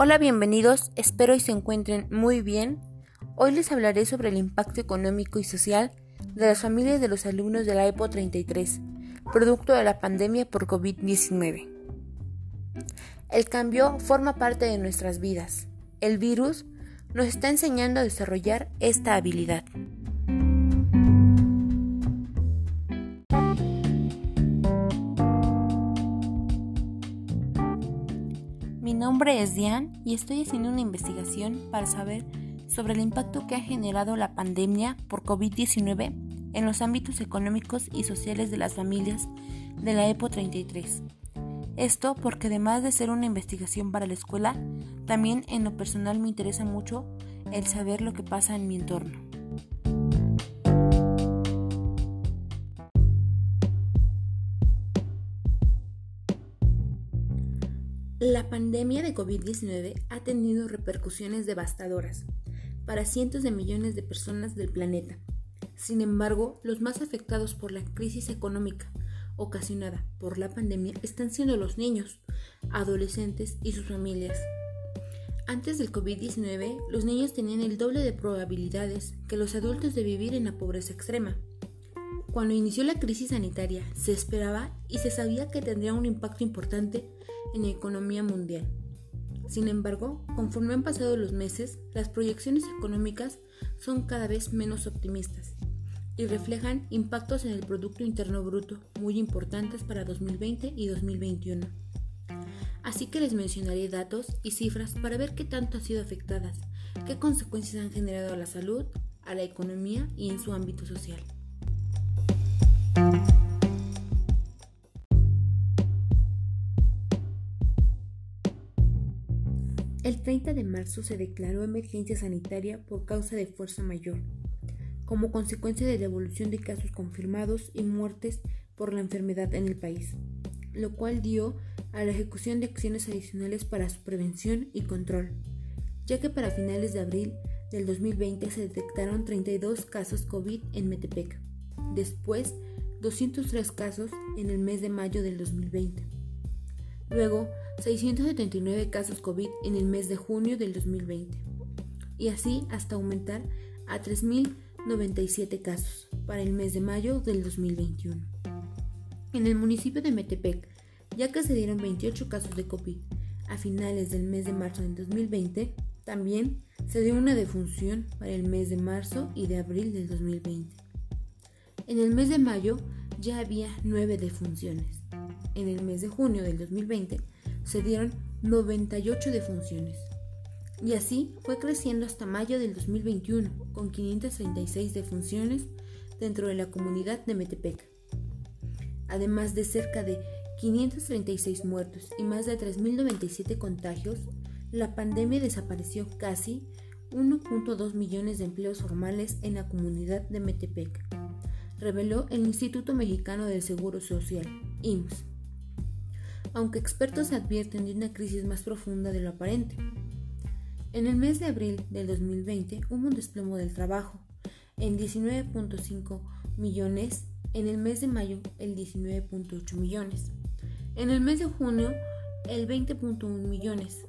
Hola, bienvenidos, espero y se encuentren muy bien. Hoy les hablaré sobre el impacto económico y social de las familias de los alumnos de la EPO 33, producto de la pandemia por COVID-19. El cambio forma parte de nuestras vidas. El virus nos está enseñando a desarrollar esta habilidad. Nombre es Diane y estoy haciendo una investigación para saber sobre el impacto que ha generado la pandemia por COVID-19 en los ámbitos económicos y sociales de las familias de la EPO 33. Esto porque además de ser una investigación para la escuela, también en lo personal me interesa mucho el saber lo que pasa en mi entorno. La pandemia de COVID-19 ha tenido repercusiones devastadoras para cientos de millones de personas del planeta. Sin embargo, los más afectados por la crisis económica ocasionada por la pandemia están siendo los niños, adolescentes y sus familias. Antes del COVID-19, los niños tenían el doble de probabilidades que los adultos de vivir en la pobreza extrema. Cuando inició la crisis sanitaria, se esperaba y se sabía que tendría un impacto importante en la economía mundial. Sin embargo, conforme han pasado los meses, las proyecciones económicas son cada vez menos optimistas y reflejan impactos en el Producto Interno Bruto muy importantes para 2020 y 2021. Así que les mencionaré datos y cifras para ver qué tanto han sido afectadas, qué consecuencias han generado a la salud, a la economía y en su ámbito social. 30 de marzo se declaró emergencia sanitaria por causa de fuerza mayor, como consecuencia de la evolución de casos confirmados y muertes por la enfermedad en el país, lo cual dio a la ejecución de acciones adicionales para su prevención y control, ya que para finales de abril del 2020 se detectaron 32 casos COVID en Metepec, después 203 casos en el mes de mayo del 2020. Luego, 679 casos COVID en el mes de junio del 2020. Y así hasta aumentar a 3.097 casos para el mes de mayo del 2021. En el municipio de Metepec, ya que se dieron 28 casos de COVID a finales del mes de marzo del 2020, también se dio una defunción para el mes de marzo y de abril del 2020. En el mes de mayo ya había 9 defunciones en el mes de junio del 2020 se dieron 98 defunciones. Y así fue creciendo hasta mayo del 2021, con 536 defunciones dentro de la comunidad de Metepec. Además de cerca de 536 muertos y más de 3.097 contagios, la pandemia desapareció casi 1.2 millones de empleos formales en la comunidad de Metepec, reveló el Instituto Mexicano del Seguro Social, IMSS aunque expertos advierten de una crisis más profunda de lo aparente. En el mes de abril del 2020 hubo un desplomo del trabajo en 19.5 millones, en el mes de mayo el 19.8 millones, en el mes de junio el 20.1 millones,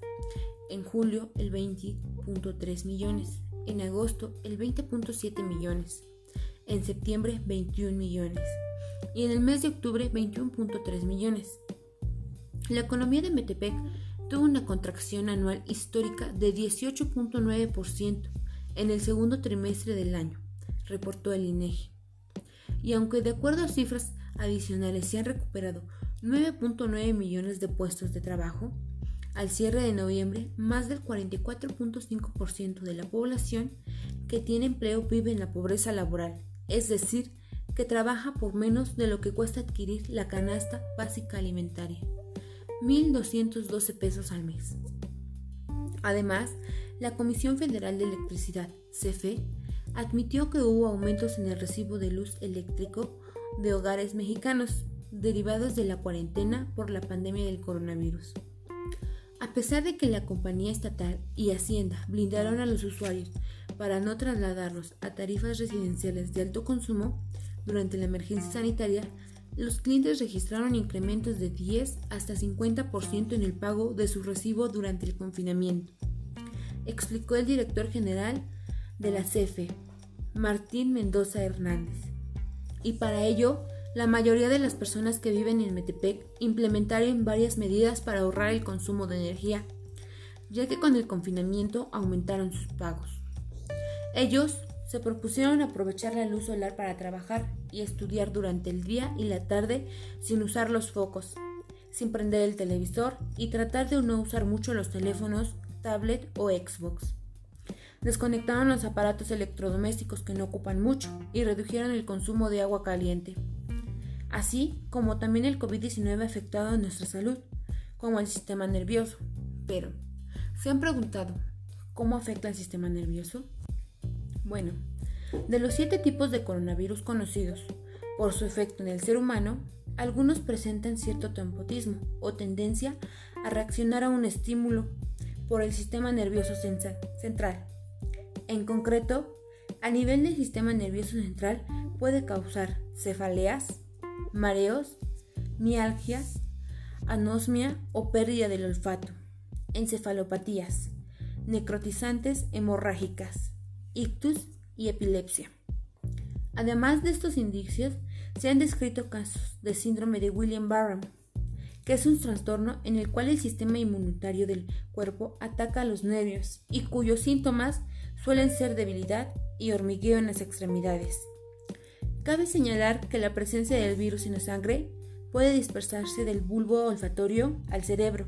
en julio el 20.3 millones, en agosto el 20.7 millones, en septiembre 21 millones. Y en el mes de octubre 21.3 millones. La economía de Metepec tuvo una contracción anual histórica de 18.9% en el segundo trimestre del año, reportó el INEGI. Y aunque de acuerdo a cifras adicionales se han recuperado 9.9 millones de puestos de trabajo, al cierre de noviembre, más del 44.5% de la población que tiene empleo vive en la pobreza laboral, es decir, que trabaja por menos de lo que cuesta adquirir la canasta básica alimentaria. 1.212 pesos al mes. Además, la Comisión Federal de Electricidad, CFE, admitió que hubo aumentos en el recibo de luz eléctrico de hogares mexicanos derivados de la cuarentena por la pandemia del coronavirus. A pesar de que la compañía estatal y Hacienda blindaron a los usuarios para no trasladarlos a tarifas residenciales de alto consumo durante la emergencia sanitaria, los clientes registraron incrementos de 10 hasta 50% en el pago de su recibo durante el confinamiento, explicó el director general de la CFE, Martín Mendoza Hernández. Y para ello, la mayoría de las personas que viven en Metepec implementaron varias medidas para ahorrar el consumo de energía, ya que con el confinamiento aumentaron sus pagos. Ellos se propusieron aprovechar la luz solar para trabajar y estudiar durante el día y la tarde sin usar los focos, sin prender el televisor y tratar de no usar mucho los teléfonos, tablet o Xbox. Desconectaron los aparatos electrodomésticos que no ocupan mucho y redujeron el consumo de agua caliente. Así como también el COVID-19 ha afectado a nuestra salud, como el sistema nervioso. Pero, ¿se han preguntado cómo afecta el sistema nervioso? Bueno, de los siete tipos de coronavirus conocidos por su efecto en el ser humano, algunos presentan cierto tempotismo o tendencia a reaccionar a un estímulo por el sistema nervioso central. En concreto, a nivel del sistema nervioso central puede causar cefaleas, mareos, mialgias, anosmia o pérdida del olfato, encefalopatías, necrotizantes hemorrágicas, ictus y epilepsia. Además de estos indicios, se han descrito casos de síndrome de William-Barham, que es un trastorno en el cual el sistema inmunitario del cuerpo ataca a los nervios y cuyos síntomas suelen ser debilidad y hormigueo en las extremidades. Cabe señalar que la presencia del virus en la sangre puede dispersarse del bulbo olfatorio al cerebro,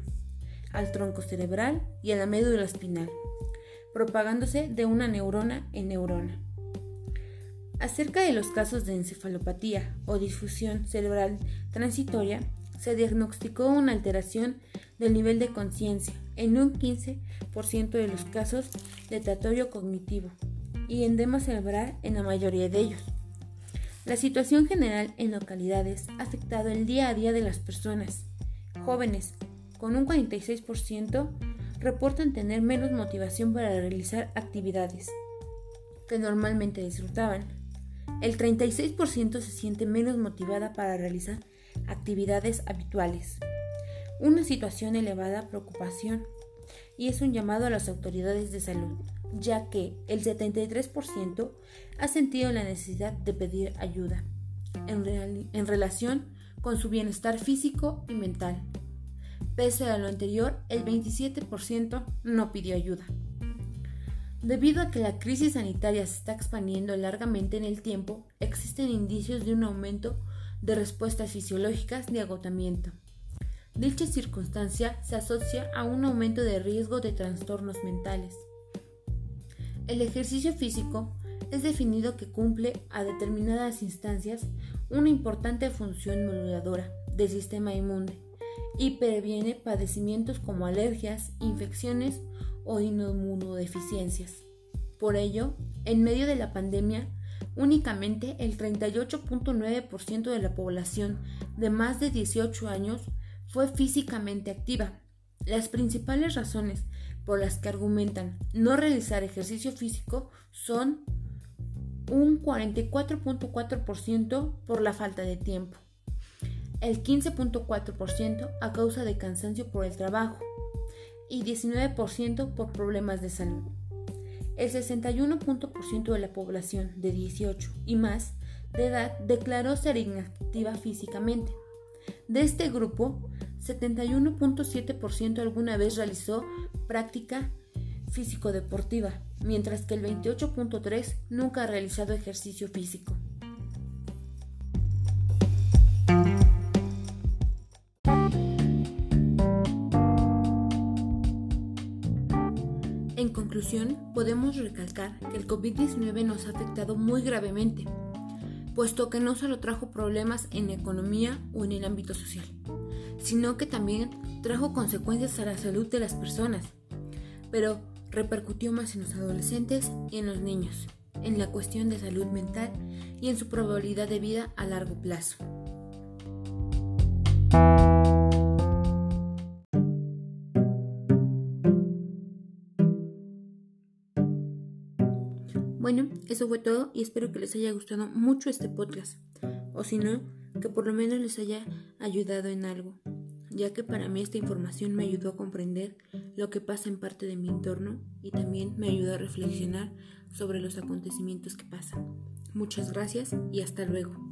al tronco cerebral y a la médula espinal propagándose de una neurona en neurona. Acerca de los casos de encefalopatía o difusión cerebral transitoria, se diagnosticó una alteración del nivel de conciencia en un 15% de los casos de tratatorio cognitivo y endema cerebral en la mayoría de ellos. La situación general en localidades ha afectado el día a día de las personas, jóvenes, con un 46% reportan tener menos motivación para realizar actividades que normalmente disfrutaban. El 36% se siente menos motivada para realizar actividades habituales. Una situación elevada preocupación y es un llamado a las autoridades de salud, ya que el 73% ha sentido la necesidad de pedir ayuda en, en relación con su bienestar físico y mental. Pese a lo anterior, el 27% no pidió ayuda. Debido a que la crisis sanitaria se está expandiendo largamente en el tiempo, existen indicios de un aumento de respuestas fisiológicas de agotamiento. Dicha circunstancia se asocia a un aumento de riesgo de trastornos mentales. El ejercicio físico es definido que cumple a determinadas instancias una importante función moduladora del sistema inmune y previene padecimientos como alergias, infecciones o inmunodeficiencias. Por ello, en medio de la pandemia, únicamente el 38.9% de la población de más de 18 años fue físicamente activa. Las principales razones por las que argumentan no realizar ejercicio físico son un 44.4% por la falta de tiempo, el 15.4% a causa de cansancio por el trabajo y 19% por problemas de salud. El 61% de la población de 18 y más de edad declaró ser inactiva físicamente. De este grupo, 71.7% alguna vez realizó práctica físico-deportiva, mientras que el 28.3% nunca ha realizado ejercicio físico. Podemos recalcar que el COVID-19 nos ha afectado muy gravemente, puesto que no solo trajo problemas en la economía o en el ámbito social, sino que también trajo consecuencias a la salud de las personas, pero repercutió más en los adolescentes y en los niños, en la cuestión de salud mental y en su probabilidad de vida a largo plazo. Eso fue todo y espero que les haya gustado mucho este podcast. O si no, que por lo menos les haya ayudado en algo, ya que para mí esta información me ayudó a comprender lo que pasa en parte de mi entorno y también me ayudó a reflexionar sobre los acontecimientos que pasan. Muchas gracias y hasta luego.